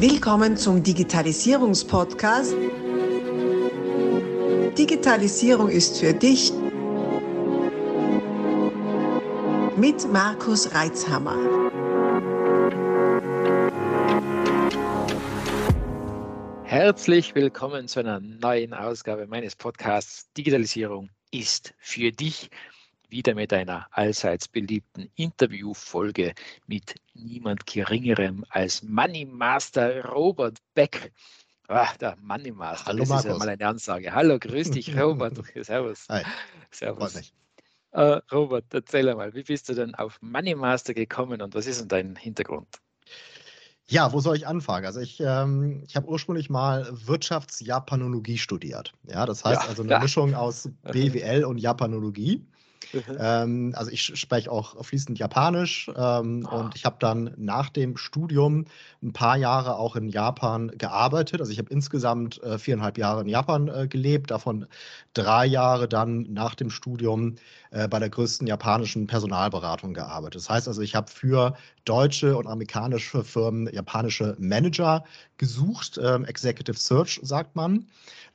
Willkommen zum Digitalisierungspodcast. Digitalisierung ist für dich mit Markus Reitzhammer. Herzlich willkommen zu einer neuen Ausgabe meines Podcasts Digitalisierung ist für dich wieder mit einer allseits beliebten Interviewfolge mit niemand Geringerem als Money Master Robert Beck. Ah, der Money Master, Hallo, das Markus. ist ja mal eine Ansage. Hallo, grüß dich, Robert. Servus. Hi, Servus. Äh, Robert, erzähl einmal, wie bist du denn auf Money Master gekommen und was ist denn dein Hintergrund? Ja, wo soll ich anfangen? Also ich, ähm, ich habe ursprünglich mal Wirtschaftsjapanologie studiert. Ja, das heißt Ja, also eine ja. Mischung aus BWL und Japanologie. Mhm. Ähm, also ich spreche auch fließend Japanisch ähm, Ah. und ich habe dann nach dem Studium ein paar Jahre auch in Japan gearbeitet. Also ich habe insgesamt äh, viereinhalb Jahre in Japan äh, gelebt, davon drei Jahre dann nach dem Studium äh, bei der größten japanischen Personalberatung gearbeitet. Das heißt also, ich habe für deutsche und amerikanische Firmen japanische Manager gesucht. Ähm, Executive Search sagt man.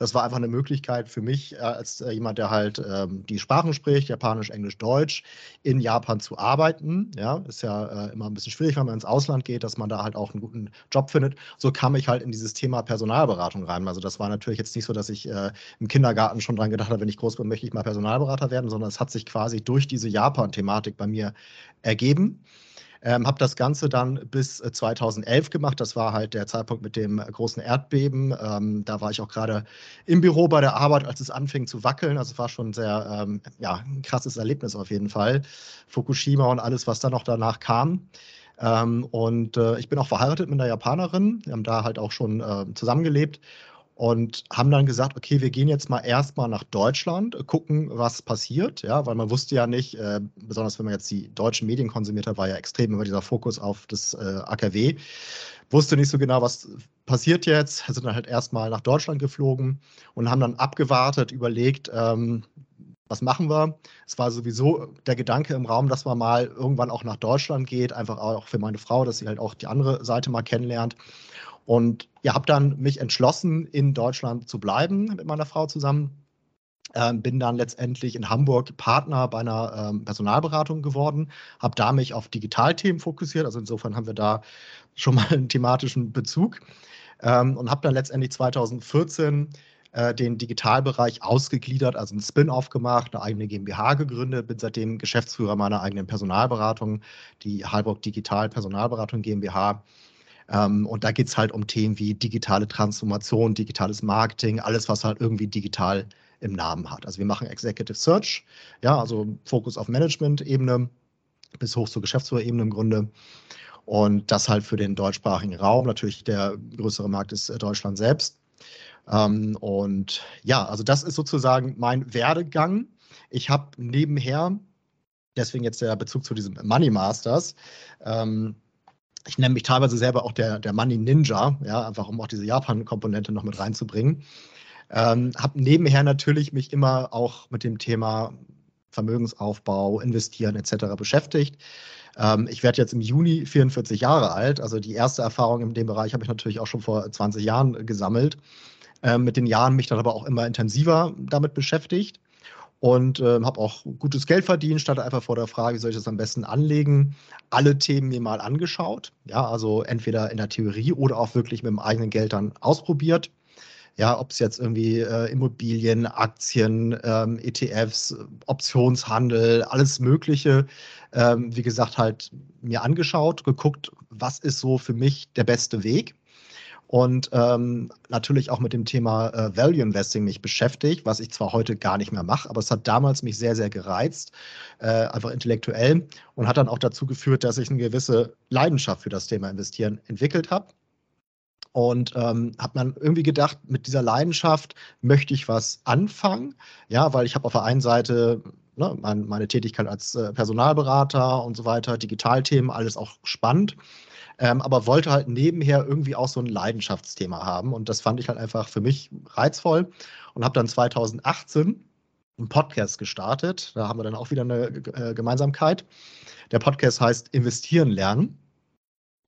Das war einfach eine Möglichkeit für mich, äh, als äh, jemand, der halt ähm, die Sprachen spricht, Japanisch, Englisch, Deutsch, in Japan zu arbeiten. Ja, ist ja äh, immer ein bisschen schwierig, wenn man ins Ausland geht, dass man da halt auch einen guten Job findet. So kam ich halt in dieses Thema Personalberatung rein. Also das war natürlich jetzt nicht so, dass ich äh, im Kindergarten schon dran gedacht habe, wenn ich groß bin, möchte ich mal Personalberater werden, sondern es hat sich quasi durch diese Japan-Thematik bei mir ergeben. Ähm, habe das Ganze dann bis äh, 2011 gemacht. Das war halt der Zeitpunkt mit dem äh, großen Erdbeben. Ähm, da war ich auch gerade im Büro bei der Arbeit, als es anfing zu wackeln. Also es war schon sehr, ähm, ja, ein krasses Erlebnis auf jeden Fall. Fukushima und alles, was dann noch danach kam. Ähm, und äh, ich bin auch verheiratet mit einer Japanerin. Wir haben da halt auch schon äh, zusammengelebt und haben dann gesagt, okay, wir gehen jetzt mal erstmal nach Deutschland, äh, gucken, was passiert, ja, weil man wusste ja nicht, äh, besonders wenn man jetzt die deutschen Medien konsumiert hat, war ja extrem immer dieser Fokus auf das äh, AKW, wusste nicht so genau, was passiert jetzt, sind dann halt erstmal nach Deutschland geflogen und haben dann abgewartet, überlegt, ähm, was machen wir? Es war sowieso der Gedanke im Raum, dass man mal irgendwann auch nach Deutschland geht, einfach auch für meine Frau, dass sie halt auch die andere Seite mal kennenlernt. Und ja, habe dann mich entschlossen, in Deutschland zu bleiben mit meiner Frau zusammen. Ähm, bin dann letztendlich in Hamburg Partner bei einer ähm, Personalberatung geworden, habe da mich auf Digitalthemen fokussiert. Also insofern haben wir da schon mal einen thematischen Bezug ähm, und habe dann letztendlich 2014 äh, den Digitalbereich ausgegliedert, also einen Spin-off gemacht, eine eigene GmbH gegründet, bin seitdem Geschäftsführer meiner eigenen Personalberatung, die Halburg Digital Personalberatung GmbH. Ähm, und da geht es halt um Themen wie digitale Transformation, digitales Marketing, alles, was halt irgendwie digital im Namen hat. Also wir machen Executive Search, ja, also Fokus auf Management-Ebene bis hoch zur Geschäftsführerebene im Grunde. Und das halt für den deutschsprachigen Raum. Natürlich der größere Markt ist äh, Deutschland selbst. Ähm, und ja, also das ist sozusagen mein Werdegang. Ich habe nebenher, deswegen jetzt der Bezug zu diesem Money Masters, ähm, ich nenne mich teilweise selber auch der, der Money Ninja, ja, einfach um auch diese Japan-Komponente noch mit reinzubringen. Ähm, habe nebenher natürlich mich immer auch mit dem Thema Vermögensaufbau, Investieren etc. beschäftigt. Ähm, ich werde jetzt im Juni 44 Jahre alt, also die erste Erfahrung in dem Bereich habe ich natürlich auch schon vor 20 Jahren gesammelt. Ähm, mit den Jahren mich dann aber auch immer intensiver damit beschäftigt und äh, habe auch gutes Geld verdient, stand einfach vor der Frage, wie soll ich das am besten anlegen? Alle Themen mir mal angeschaut, ja, also entweder in der Theorie oder auch wirklich mit dem eigenen Geld dann ausprobiert. Ja, ob es jetzt irgendwie äh, Immobilien, Aktien, ähm, ETFs, Optionshandel, alles Mögliche, ähm, wie gesagt, halt mir angeschaut, geguckt, was ist so für mich der beste Weg und ähm, natürlich auch mit dem Thema äh, Value Investing mich beschäftigt, was ich zwar heute gar nicht mehr mache, aber es hat damals mich sehr, sehr gereizt, äh, einfach intellektuell und hat dann auch dazu geführt, dass ich eine gewisse Leidenschaft für das Thema Investieren entwickelt habe. Und ähm, habe dann irgendwie gedacht, mit dieser Leidenschaft möchte ich was anfangen. Ja, weil ich habe auf der einen Seite ne, mein, meine Tätigkeit als äh, Personalberater und so weiter, Digitalthemen, alles auch spannend ähm, aber wollte halt nebenher irgendwie auch so ein Leidenschaftsthema haben. Und das fand ich halt einfach für mich reizvoll und habe dann 2018 einen Podcast gestartet. Da haben wir dann auch wieder eine äh, Gemeinsamkeit. Der Podcast heißt Investieren lernen.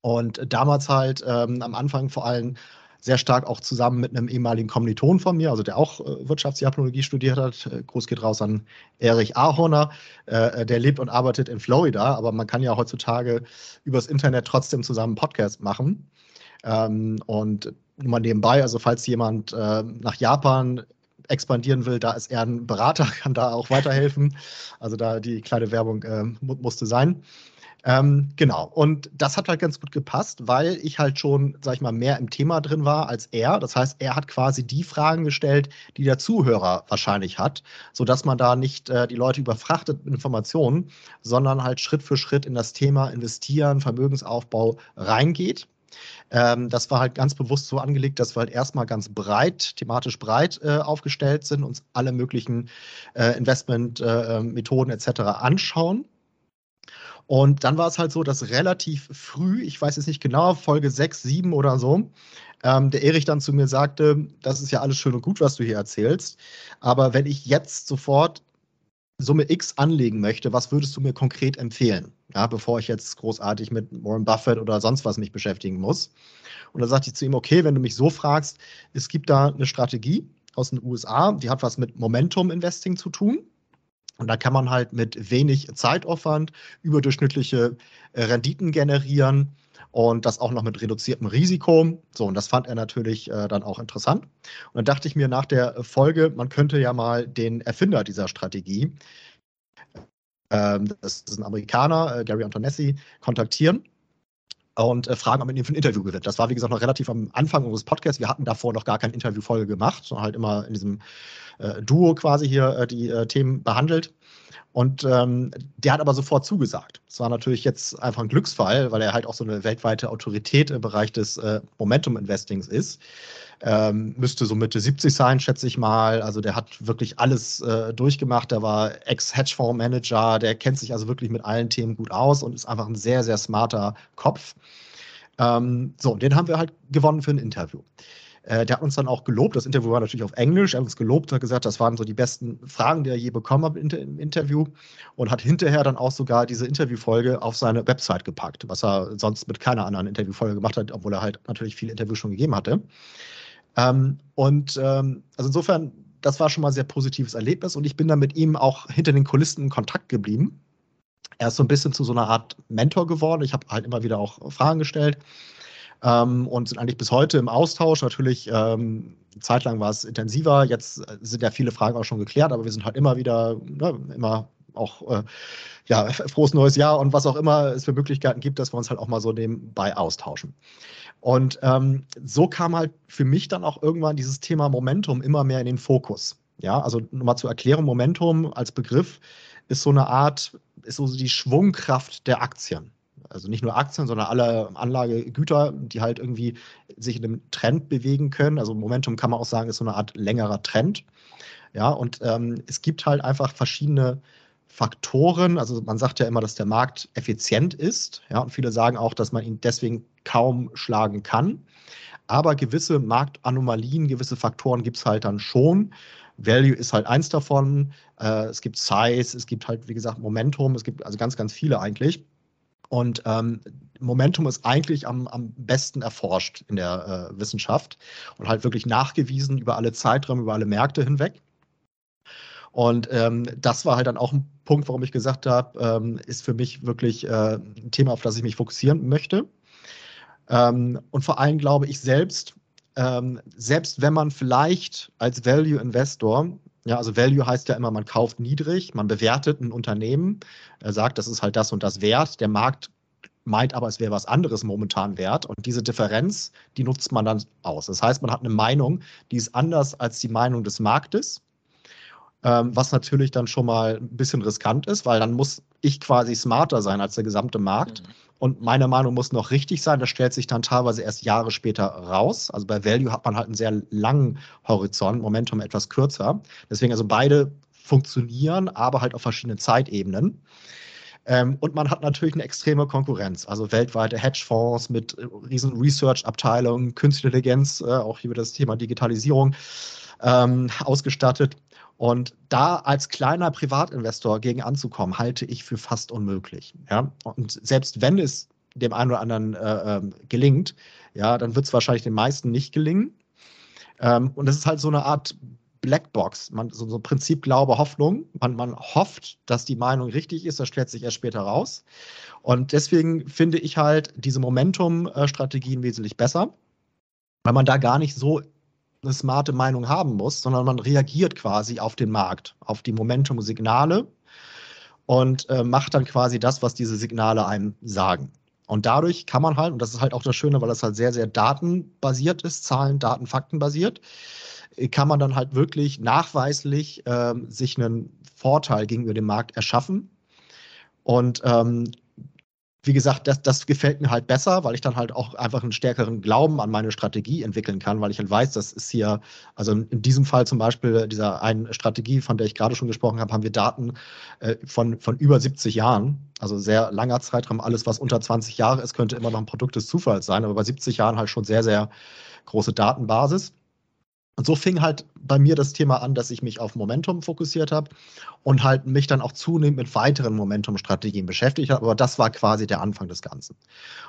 Und damals halt ähm, am Anfang vor allem sehr stark auch zusammen mit einem ehemaligen Kommiliton von mir, also der auch äh, Wirtschaftsjapanologie studiert hat. Äh, Gruß geht raus an Erich Ahorner. Äh, der lebt und arbeitet in Florida, aber man kann ja heutzutage übers Internet trotzdem zusammen Podcast machen. Ähm, und nur mal nebenbei, also falls jemand äh, nach Japan expandieren will, da ist er ein Berater, kann da auch weiterhelfen. Also da die kleine Werbung äh, musste sein. Ähm, genau. Und das hat halt ganz gut gepasst, weil ich halt schon, sag ich mal, mehr im Thema drin war als er. Das heißt, er hat quasi die Fragen gestellt, die der Zuhörer wahrscheinlich hat, sodass man da nicht äh, die Leute überfrachtet mit Informationen, sondern halt Schritt für Schritt in das Thema Investieren, Vermögensaufbau reingeht. Ähm, das war halt ganz bewusst so angelegt, dass wir halt erstmal ganz breit, thematisch breit äh, aufgestellt sind, uns alle möglichen äh, Investmentmethoden äh, etc. anschauen und dann war es halt so, dass relativ früh, ich weiß jetzt nicht genau, Folge 6, 7 oder so, ähm, der Erich dann zu mir sagte, das ist ja alles schön und gut, was du hier erzählst, aber wenn ich jetzt sofort Summe X anlegen möchte, was würdest du mir konkret empfehlen? Ja, bevor ich jetzt großartig mit Warren Buffett oder sonst was mich beschäftigen muss. Und da sagte ich zu ihm, okay, wenn du mich so fragst, es gibt da eine Strategie aus den USA, die hat was mit Momentum Investing zu tun. Und da kann man halt mit wenig Zeitaufwand überdurchschnittliche äh, Renditen generieren und das auch noch mit reduziertem Risiko. So, und das fand er natürlich äh, dann auch interessant. Und dann dachte ich mir nach der Folge, man könnte ja mal den Erfinder dieser Strategie, ähm, das ist ein Amerikaner, äh, Gary Antonessi, kontaktieren und äh, fragen, ob man ihn für ein Interview gewinnt. Das war, wie gesagt, noch relativ am Anfang unseres Podcasts. Wir hatten davor noch gar keine Interviewfolge gemacht, sondern halt immer in diesem äh, Duo quasi hier äh, die äh, Themen behandelt. Und ähm, der hat aber sofort zugesagt. Das war natürlich jetzt einfach ein Glücksfall, weil er halt auch so eine weltweite Autorität im Bereich des äh, Momentum-Investings ist. Ähm, müsste so Mitte 70 sein, schätze ich mal. Also der hat wirklich alles äh, durchgemacht. Der war Ex-Hedgefonds-Manager, der kennt sich also wirklich mit allen Themen gut aus und ist einfach ein sehr, sehr smarter Kopf. Ähm, so, den haben wir halt gewonnen für ein Interview. Äh, der hat uns dann auch gelobt. Das Interview war natürlich auf Englisch. Er hat uns gelobt, hat gesagt, das waren so die besten Fragen, die er je bekommen hat im Interview. Und hat hinterher dann auch sogar diese Interviewfolge auf seine Website gepackt, was er sonst mit keiner anderen Interviewfolge gemacht hat, obwohl er halt natürlich viele Interviews schon gegeben hatte. Ähm, und ähm, also insofern, das war schon mal ein sehr positives Erlebnis. Und ich bin dann mit ihm auch hinter den Kulissen in Kontakt geblieben. Er ist so ein bisschen zu so einer Art Mentor geworden. Ich habe halt immer wieder auch Fragen gestellt ähm, und sind eigentlich bis heute im Austausch. Natürlich, ähm, zeitlang war es intensiver, jetzt äh, sind ja viele Fragen auch schon geklärt, aber wir sind halt immer wieder, ne, immer auch äh, ja, frohes neues Jahr und was auch immer es für Möglichkeiten gibt, dass wir uns halt auch mal so nebenbei austauschen. Und ähm, so kam halt für mich dann auch irgendwann dieses Thema Momentum immer mehr in den Fokus. Ja, also nochmal zur Erklärung, Momentum als Begriff ist so eine Art, ist so die Schwungkraft der Aktien also nicht nur Aktien, sondern alle Anlagegüter, die halt irgendwie sich in einem Trend bewegen können. Also Momentum kann man auch sagen, ist so eine Art längerer Trend. Ja, und ähm, es gibt halt einfach verschiedene Faktoren. Also man sagt ja immer, dass der Markt effizient ist. Ja, und viele sagen auch, dass man ihn deswegen kaum schlagen kann. Aber gewisse Marktanomalien, gewisse Faktoren gibt es halt dann schon. Value ist halt eins davon. Äh, es gibt Size, es gibt halt, wie gesagt, Momentum, es gibt also ganz, ganz viele eigentlich. Und ähm, Momentum ist eigentlich am, am besten erforscht in der äh, Wissenschaft und halt wirklich nachgewiesen über alle Zeiträume, über alle Märkte hinweg. Und ähm, das war halt dann auch ein Punkt, warum ich gesagt habe, ähm, ist für mich wirklich äh, ein Thema, auf das ich mich fokussieren möchte. Ähm, und vor allem glaube ich selbst, ähm, selbst wenn man vielleicht als Value Investor ja, also Value heißt ja immer, man kauft niedrig, man bewertet ein Unternehmen, er sagt, das ist halt das und das wert. Der Markt meint aber, es wäre was anderes momentan wert. Und diese Differenz, die nutzt man dann aus. Das heißt, man hat eine Meinung, die ist anders als die Meinung des Marktes, ähm, was natürlich dann schon mal ein bisschen riskant ist, weil dann muss ich quasi smarter sein als der gesamte Markt. Mhm. Und meine Meinung muss noch richtig sein. Das stellt sich dann teilweise erst Jahre später raus. Also bei Value hat man halt einen sehr langen Horizont, Momentum etwas kürzer. Deswegen also beide funktionieren, aber halt auf verschiedenen Zeitebenen. Ähm, und man hat natürlich eine extreme Konkurrenz, also weltweite Hedgefonds mit äh, riesen Research-Abteilungen, Künstliche Intelligenz, äh, auch hier das Thema Digitalisierung ähm, ausgestattet. Und da als kleiner Privatinvestor gegen anzukommen, halte ich für fast unmöglich. Ja? Und selbst wenn es dem einen oder anderen äh, ähm, gelingt, ja, dann wird es wahrscheinlich den meisten nicht gelingen. Ähm, und das ist halt so eine Art Blackbox, man, so, so Prinzip Glaube, Hoffnung. Man, man hofft, dass die Meinung richtig ist, das stellt sich erst später raus. Und deswegen finde ich halt diese Momentum-Strategien wesentlich besser, weil man da gar nicht so eine smarte Meinung haben muss, sondern man reagiert quasi auf den Markt, auf die Momentum-Signale und äh, macht dann quasi das, was diese Signale einem sagen. Und dadurch kann man halt, und das ist halt auch das Schöne, weil das halt sehr, sehr datenbasiert ist, Zahlen, Daten, Fakten basiert, kann man dann halt wirklich nachweislich äh, sich einen Vorteil gegenüber dem Markt erschaffen. Und ähm, wie gesagt, das, das gefällt mir halt besser, weil ich dann halt auch einfach einen stärkeren Glauben an meine Strategie entwickeln kann, weil ich halt weiß, das ist hier, also in diesem Fall zum Beispiel dieser einen Strategie, von der ich gerade schon gesprochen habe, haben wir Daten äh, von, von über 70 Jahren, also sehr langer Zeitraum. Alles, was unter 20 Jahre ist, könnte immer noch ein Produkt des Zufalls sein, aber bei 70 Jahren halt schon sehr, sehr große Datenbasis. Und so fing halt bei mir das Thema an, dass ich mich auf Momentum fokussiert habe und halt mich dann auch zunehmend mit weiteren Momentum-Strategien beschäftigt habe. Aber das war quasi der Anfang des Ganzen.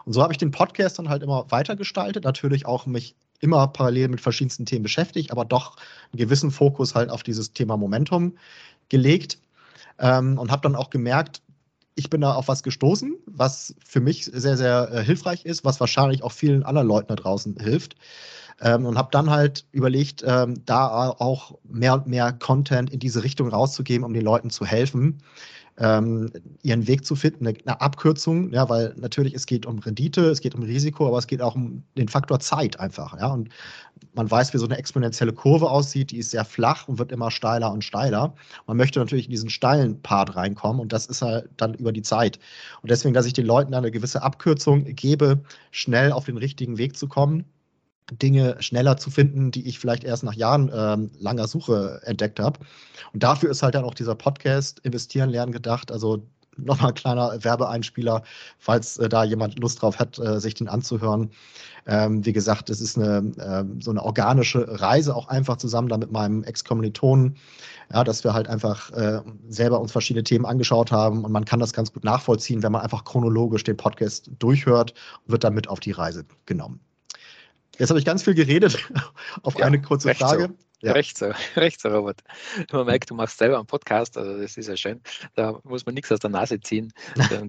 Und so habe ich den Podcast dann halt immer weitergestaltet, natürlich auch mich immer parallel mit verschiedensten Themen beschäftigt, aber doch einen gewissen Fokus halt auf dieses Thema Momentum gelegt ähm, und habe dann auch gemerkt, ich bin da auf was gestoßen, was für mich sehr, sehr äh, hilfreich ist, was wahrscheinlich auch vielen anderen Leuten da draußen hilft. Ähm, und habe dann halt überlegt, ähm, da auch mehr und mehr Content in diese Richtung rauszugeben, um den Leuten zu helfen, ähm, ihren Weg zu finden, eine, eine, Abkürzung, ja, weil natürlich es geht um Rendite, es geht um Risiko, aber es geht auch um den Faktor Zeit einfach, ja. Und man weiß, wie so eine exponentielle Kurve aussieht, die ist sehr flach und wird immer steiler und steiler. Man möchte natürlich in diesen steilen Part reinkommen und das ist halt dann über die Zeit. Und deswegen, dass ich den Leuten eine gewisse Abkürzung gebe, schnell auf den richtigen Weg zu kommen Dinge schneller zu finden, die ich vielleicht erst nach Jahren ähm, langer Suche entdeckt habe. Und dafür ist halt dann auch dieser Podcast Investieren lernen gedacht. Also nochmal ein kleiner Werbeeinspieler, falls äh, da jemand Lust drauf hat, äh, sich den anzuhören. Ähm, wie gesagt, es ist eine, äh, so eine organische Reise auch einfach zusammen da mit meinem Ex-Kommilitonen, ja, dass wir halt einfach äh, selber uns verschiedene Themen angeschaut haben und man kann das ganz gut nachvollziehen, wenn man einfach chronologisch den Podcast durchhört und wird dann mit auf die Reise genommen. Jetzt habe ich ganz viel geredet auf ja, eine kurze Frage. So. Ja. Recht so, recht so, Robert. Man merkt, du machst selber einen Podcast, also das ist ja schön. Da muss man nichts aus der Nase ziehen.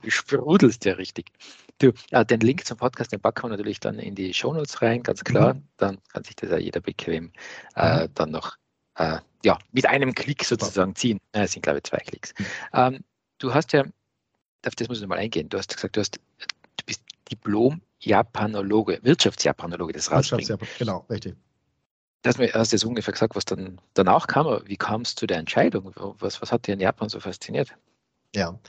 Du sprudelst ja richtig. Du, ja, den Link zum Podcast, den packen wir natürlich dann in die Shownotes rein, ganz klar. Mhm. Dann kann sich das ja jeder bequem äh, mhm. dann noch äh, ja, mit einem Klick sozusagen ziehen. Äh, es sind, glaube ich, zwei Klicks. Mhm. Ähm, du hast ja, auf das muss ich mal eingehen, du hast gesagt, du, hast, du bist Diplom-Japanologe, Wirtschaftsjapanologe, das rausbringt. Genau, richtig. Das hast du jetzt ungefähr gesagt, was dann danach kam. Wie kam es zu der Entscheidung? Was, was hat dir in Japan so fasziniert? Ja,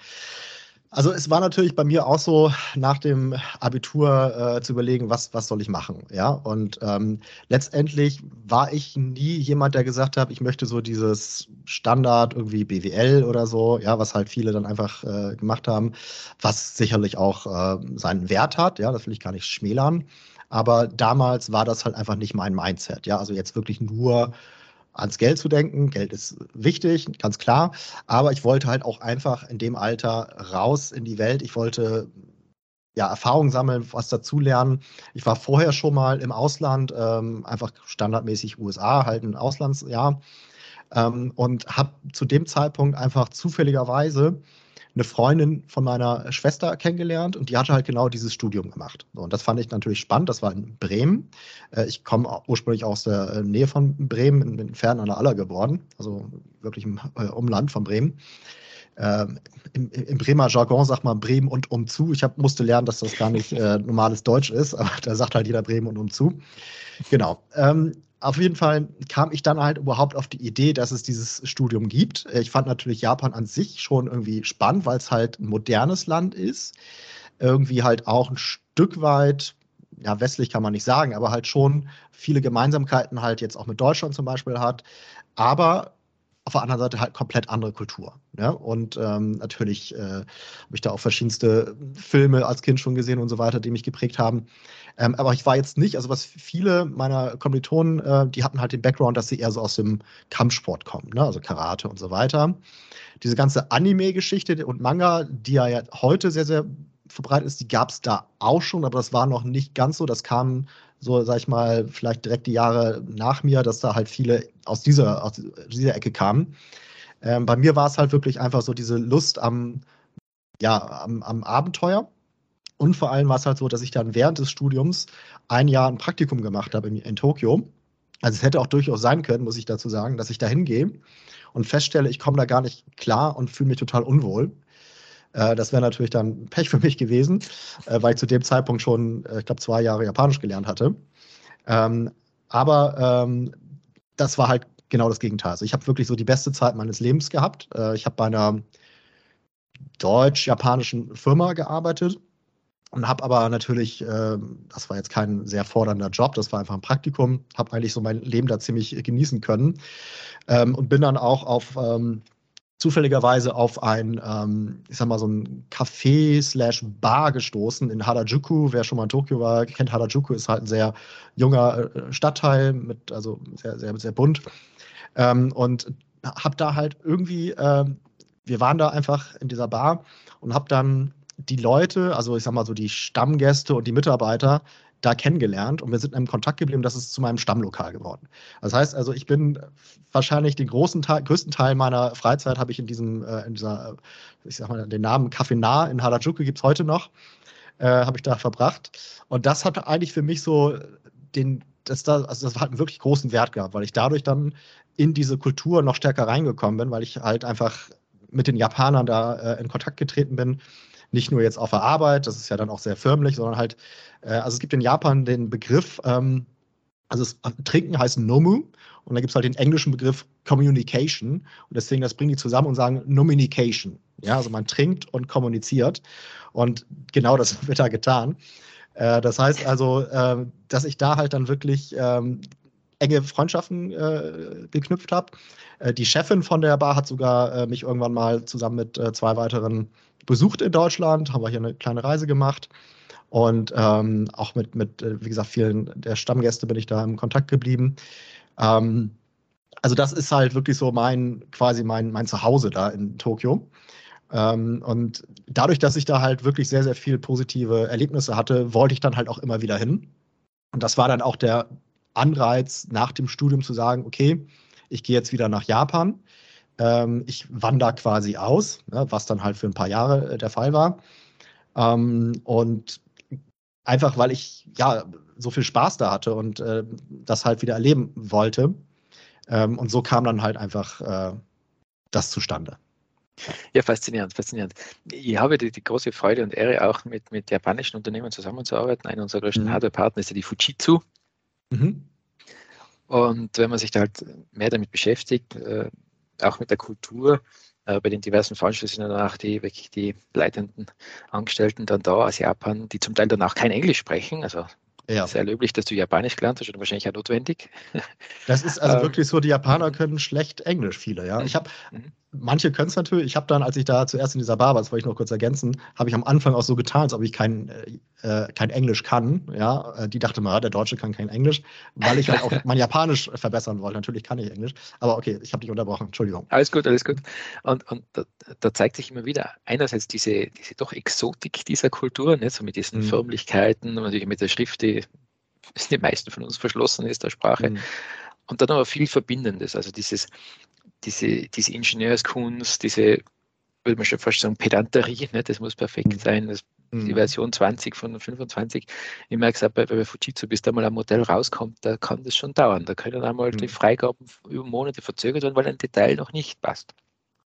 also es war natürlich bei mir auch so, nach dem Abitur äh, zu überlegen, was, was soll ich machen. Ja, und ähm, letztendlich war ich nie jemand, der gesagt hat, ich möchte so dieses Standard irgendwie BWL oder so, ja, was halt viele dann einfach äh, gemacht haben, was sicherlich auch äh, seinen Wert hat. Ja, das will ich gar nicht schmälern. Aber damals war das halt einfach nicht mein Mindset. Ja, also jetzt wirklich nur ans Geld zu denken. Geld ist wichtig, ganz klar. Aber ich wollte halt auch einfach in dem Alter raus in die Welt. Ich wollte ja, Erfahrung sammeln, was dazulernen. Ich war vorher schon mal im Ausland, ähm, einfach standardmäßig USA, halt ein Auslandsjahr. Ähm, und habe zu dem Zeitpunkt einfach zufälligerweise eine Freundin von meiner Schwester kennengelernt und die hatte halt genau dieses Studium gemacht. So, und das fand ich natürlich spannend. Das war in Bremen. Äh, ich komme ursprünglich aus der äh, Nähe von Bremen, in, in Fern an der Aller geboren, also wirklich im äh, Umland von Bremen. Ähm, im, im, Bremer Jargon sagt man Bremen und umzu. Ich hab, musste lernen, dass das gar nicht äh, normales Deutsch ist, aber da sagt halt jeder Bremen und umzu. Genau. Ähm, auf jeden Fall kam ich dann halt überhaupt auf die Idee, dass es dieses Studium gibt. Ich fand natürlich Japan an sich schon irgendwie spannend, weil es halt ein modernes Land ist. Irgendwie halt auch ein Stück weit, ja, westlich kann man nicht sagen, aber halt schon viele Gemeinsamkeiten halt jetzt auch mit Deutschland zum Beispiel hat. Aber auf der anderen Seite halt komplett andere Kultur. Ja? Und ähm, natürlich äh, habe ich da auch verschiedenste Filme als Kind schon gesehen und so weiter, die mich geprägt haben. Ähm, aber ich war jetzt nicht, also was viele meiner Kommilitonen, äh, die hatten halt den Background, dass sie eher so aus dem Kampfsport kommen, ne? also Karate und so weiter. Diese ganze Anime-Geschichte und Manga, die ja heute sehr, sehr verbreitet ist, die gab es da auch schon, aber das war noch nicht ganz so. Das kam so, sag ich mal, vielleicht direkt die Jahre nach mir, dass da halt viele aus dieser, aus dieser Ecke kamen. Ähm, bei mir war es halt wirklich einfach so diese Lust am, ja, am, am Abenteuer. Und vor allem war es halt so, dass ich dann während des Studiums ein Jahr ein Praktikum gemacht habe in, in Tokio. Also es hätte auch durchaus sein können, muss ich dazu sagen, dass ich da hingehe und feststelle, ich komme da gar nicht klar und fühle mich total unwohl. Äh, das wäre natürlich dann Pech für mich gewesen, äh, weil ich zu dem Zeitpunkt schon, äh, ich glaube, zwei Jahre Japanisch gelernt hatte. Ähm, aber ähm, das war halt genau das Gegenteil. Also ich habe wirklich so die beste Zeit meines Lebens gehabt. Äh, ich habe bei einer deutsch-japanischen Firma gearbeitet und habe aber natürlich, äh, das war jetzt kein sehr fordernder Job, das war einfach ein Praktikum, habe eigentlich so mein Leben da ziemlich genießen können ähm, und bin dann auch auf ähm, zufälligerweise auf ein, ähm, ich sag mal, so ein Café slash Bar gestoßen in Harajuku. Wer schon mal in Tokio war, kennt Harajuku, ist halt ein sehr junger äh, Stadtteil mit, also sehr, sehr, sehr bunt. Ähm, und hab da halt irgendwie, äh, wir waren da einfach in dieser Bar und hab dann die Leute, also ich sag mal so die Stammgäste und die Mitarbeiter da kennengelernt und wir sind in Kontakt geblieben. Das ist zu meinem Stammlokal geworden. Das heißt also, ich bin wahrscheinlich den großen Teil, größten Teil meiner Freizeit habe ich in diesem, äh, in dieser, ich sag mal, den Namen Café Nah in Harajuku gibt es heute noch, äh, habe ich da verbracht. Und das hat eigentlich für mich so den, das, da, also das hat einen wirklich großen Wert gehabt, weil ich dadurch dann in diese Kultur noch stärker reingekommen bin, weil ich halt einfach mit den Japanern da äh, in Kontakt getreten bin nicht nur jetzt auf der Arbeit, das ist ja dann auch sehr förmlich, sondern halt, äh, also es gibt in Japan den Begriff, ähm, also es, Trinken heißt Nomu und da gibt es halt den englischen Begriff Communication und deswegen das bringen die zusammen und sagen Nominication. Ja, also man trinkt und kommuniziert und genau das wird da getan. Äh, das heißt also, äh, dass ich da halt dann wirklich ähm, enge Freundschaften äh, geknüpft habe. Äh, die Chefin von der Bar hat sogar äh, mich irgendwann mal zusammen mit äh, zwei weiteren besucht in Deutschland, haben wir hier eine kleine Reise gemacht. Und ähm, auch mit, mit, äh, wie gesagt, vielen der Stammgäste bin ich da im Kontakt geblieben. Ähm, also das ist halt wirklich so mein, quasi mein, mein Zuhause da in Tokio. Ähm, und dadurch, dass ich da halt wirklich sehr, sehr viel positive Erlebnisse hatte, wollte ich dann halt auch immer wieder hin. Und das war dann auch der Anreiz nach dem Studium zu sagen, okay, ich gehe jetzt wieder nach Japan. Ähm, ich wandere quasi aus, ne, was dann halt für ein paar Jahre äh, der Fall war. Ähm, und einfach, weil ich ja so viel Spaß da hatte und äh, das halt wieder erleben wollte. Ähm, und so kam dann halt einfach äh, das zustande. Ja, faszinierend, faszinierend. Ich habe die, die, große Freude und Ehre, auch mit, mit japanischen Unternehmen zusammenzuarbeiten. Einer unserer größten mhm. Hardware-Partner ist ja die Fujitsu. Mhm. Und wenn man sich da halt mehr damit beschäftigt, äh, auch mit der Kultur. Äh, bei den diversen Veranstaltungen sind danach die wirklich die leitenden Angestellten dann da aus Japan, die zum Teil dann auch kein Englisch sprechen. Also ja. Sehr löblich, dass du Japanisch gelernt hast und wahrscheinlich auch notwendig. Das ist also ähm, wirklich so, die Japaner können schlecht Englisch, viele, ja. Ich habe, mhm. Manche können es natürlich, ich habe dann, als ich da zuerst in dieser Bar war, das wollte ich noch kurz ergänzen, habe ich am Anfang auch so getan, als ob ich kein, äh, äh kein Englisch kann, ja. Äh, die dachte mal, der Deutsche kann kein Englisch, weil ich halt auch mein Japanisch verbessern wollte. Natürlich kann ich Englisch, aber okay, ich habe dich unterbrochen, Entschuldigung. Alles gut, alles gut. Und, und da, da, zeigt sich immer wieder einerseits diese, diese doch Exotik dieser Kultur, ne? so mit diesen mhm. Förmlichkeiten, natürlich mit der Schrift, die die meisten von uns verschlossen ist, der Sprache. Mhm. Und dann aber viel Verbindendes, also dieses, diese, diese Ingenieurskunst, diese, würde man schon fast sagen, Pedanterie, ne? das muss perfekt mhm. sein. Das, mhm. Die Version 20 von 25. Ich merke es auch bei, bei Fujitsu, bis da mal ein Modell rauskommt, da kann das schon dauern. Da können einmal mhm. die Freigaben über Monate verzögert werden, weil ein Detail noch nicht passt.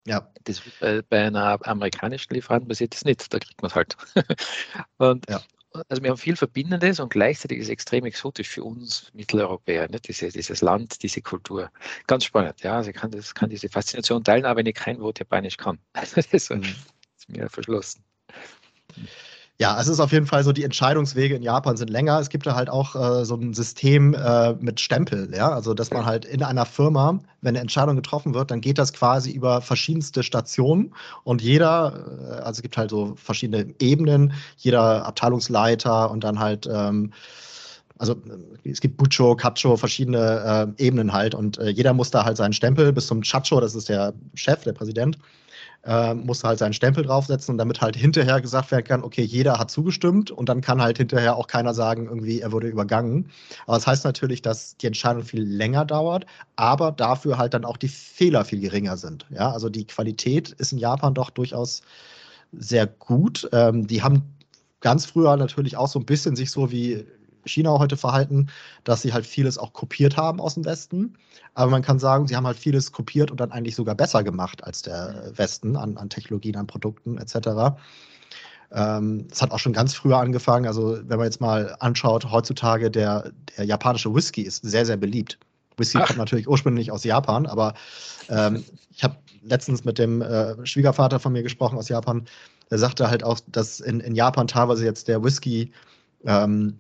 Ja. Das bei, bei einer amerikanischen Lieferanten passiert das nicht, da kriegt man es halt. und, ja also wir haben viel Verbindendes und gleichzeitig ist es extrem exotisch für uns Mitteleuropäer, ne? Diese, dieses Land, diese Kultur. Ganz spannend, ja. Also ich kann, das, kann diese Faszination teilen, aber wenn ich kein Wort Japanisch kann. das ist, mhm. ist mir verschlossen. Ja, es ist auf jeden Fall so, die Entscheidungswege in Japan sind länger. Es gibt da halt auch äh, so ein System äh, mit Stempel, ja. Also, dass man halt in einer Firma, wenn eine Entscheidung getroffen wird, dann geht das quasi über verschiedenste Stationen und jeder, äh, also es gibt halt so verschiedene Ebenen, jeder Abteilungsleiter und dann halt, ähm, also es gibt Bucho, Kacho, verschiedene äh, Ebenen halt und äh, jeder muss da halt seinen Stempel bis zum Chacho, das ist der Chef, der Präsident, äh, muss halt seinen Stempel draufsetzen und damit halt hinterher gesagt werden kann, okay, jeder hat zugestimmt und dann kann halt hinterher auch keiner sagen, irgendwie, er wurde übergangen. Aber das heißt natürlich, dass die Entscheidung viel länger dauert, aber dafür halt dann auch die Fehler viel geringer sind. Ja, also die Qualität ist in Japan doch durchaus sehr gut. Ähm, die haben ganz früher natürlich auch so ein bisschen sich so wie China heute verhalten, dass sie halt vieles auch kopiert haben aus dem Westen. Aber man kann sagen, sie haben halt vieles kopiert und dann eigentlich sogar besser gemacht als der Westen an, an Technologien, an Produkten etc. Ähm, es hat auch schon ganz früher angefangen. Also wenn man jetzt mal anschaut, heutzutage der, der japanische Whisky ist sehr, sehr beliebt. Whisky Ach. kommt natürlich ursprünglich aus Japan, aber ähm, ich habe letztens mit dem äh, Schwiegervater von mir gesprochen aus Japan. Der sagte halt auch, dass in, in Japan teilweise jetzt der Whisky ähm,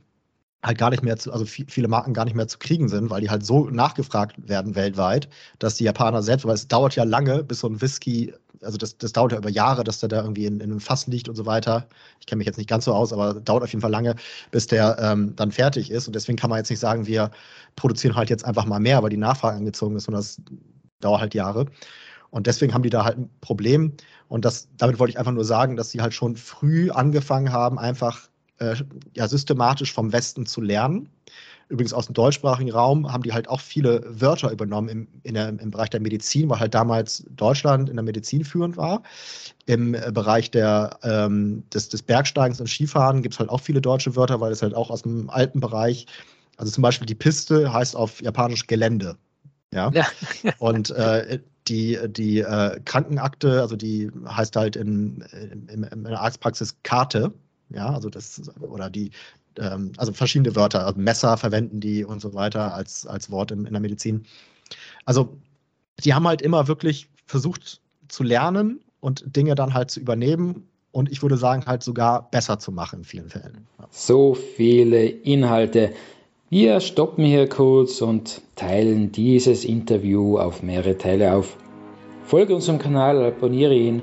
halt gar nicht mehr zu, also viele Marken gar nicht mehr zu kriegen sind, weil die halt so nachgefragt werden weltweit, dass die Japaner selbst, weil es dauert ja lange, bis so ein Whisky, also das, das dauert ja über Jahre, dass der da irgendwie in, in einem Fass liegt und so weiter. Ich kenne mich jetzt nicht ganz so aus, aber dauert auf jeden Fall lange, bis der ähm, dann fertig ist. Und deswegen kann man jetzt nicht sagen, wir produzieren halt jetzt einfach mal mehr, weil die Nachfrage angezogen ist und das dauert halt Jahre. Und deswegen haben die da halt ein Problem. Und das, damit wollte ich einfach nur sagen, dass sie halt schon früh angefangen haben, einfach äh, ja, systematisch vom Westen zu lernen. Übrigens aus dem deutschsprachigen Raum haben die halt auch viele Wörter übernommen im, in der, im Bereich der Medizin, weil halt damals Deutschland in der Medizin führend war. Im äh, Bereich der, ähm, des, des Bergsteigens und Skifahren gibt es halt auch viele deutsche Wörter, weil es halt auch aus dem alten Bereich, also zum Beispiel die Piste heißt auf Japanisch Gelände. Ja. ja. und äh, die, die äh, Krankenakte, also die heißt halt in, in, in der Arztpraxis Karte. Ja, also das, oder die, ähm, also verschiedene Wörter, also Messer verwenden die und so weiter als, als Wort in, in der Medizin. Also die haben halt immer wirklich versucht zu lernen und Dinge dann halt zu übernehmen und ich würde sagen, halt sogar besser zu machen in vielen Fällen. So viele Inhalte. Wir stoppen hier kurz und teilen dieses Interview auf mehrere Teile auf. Folge unserem Kanal, abonniere ihn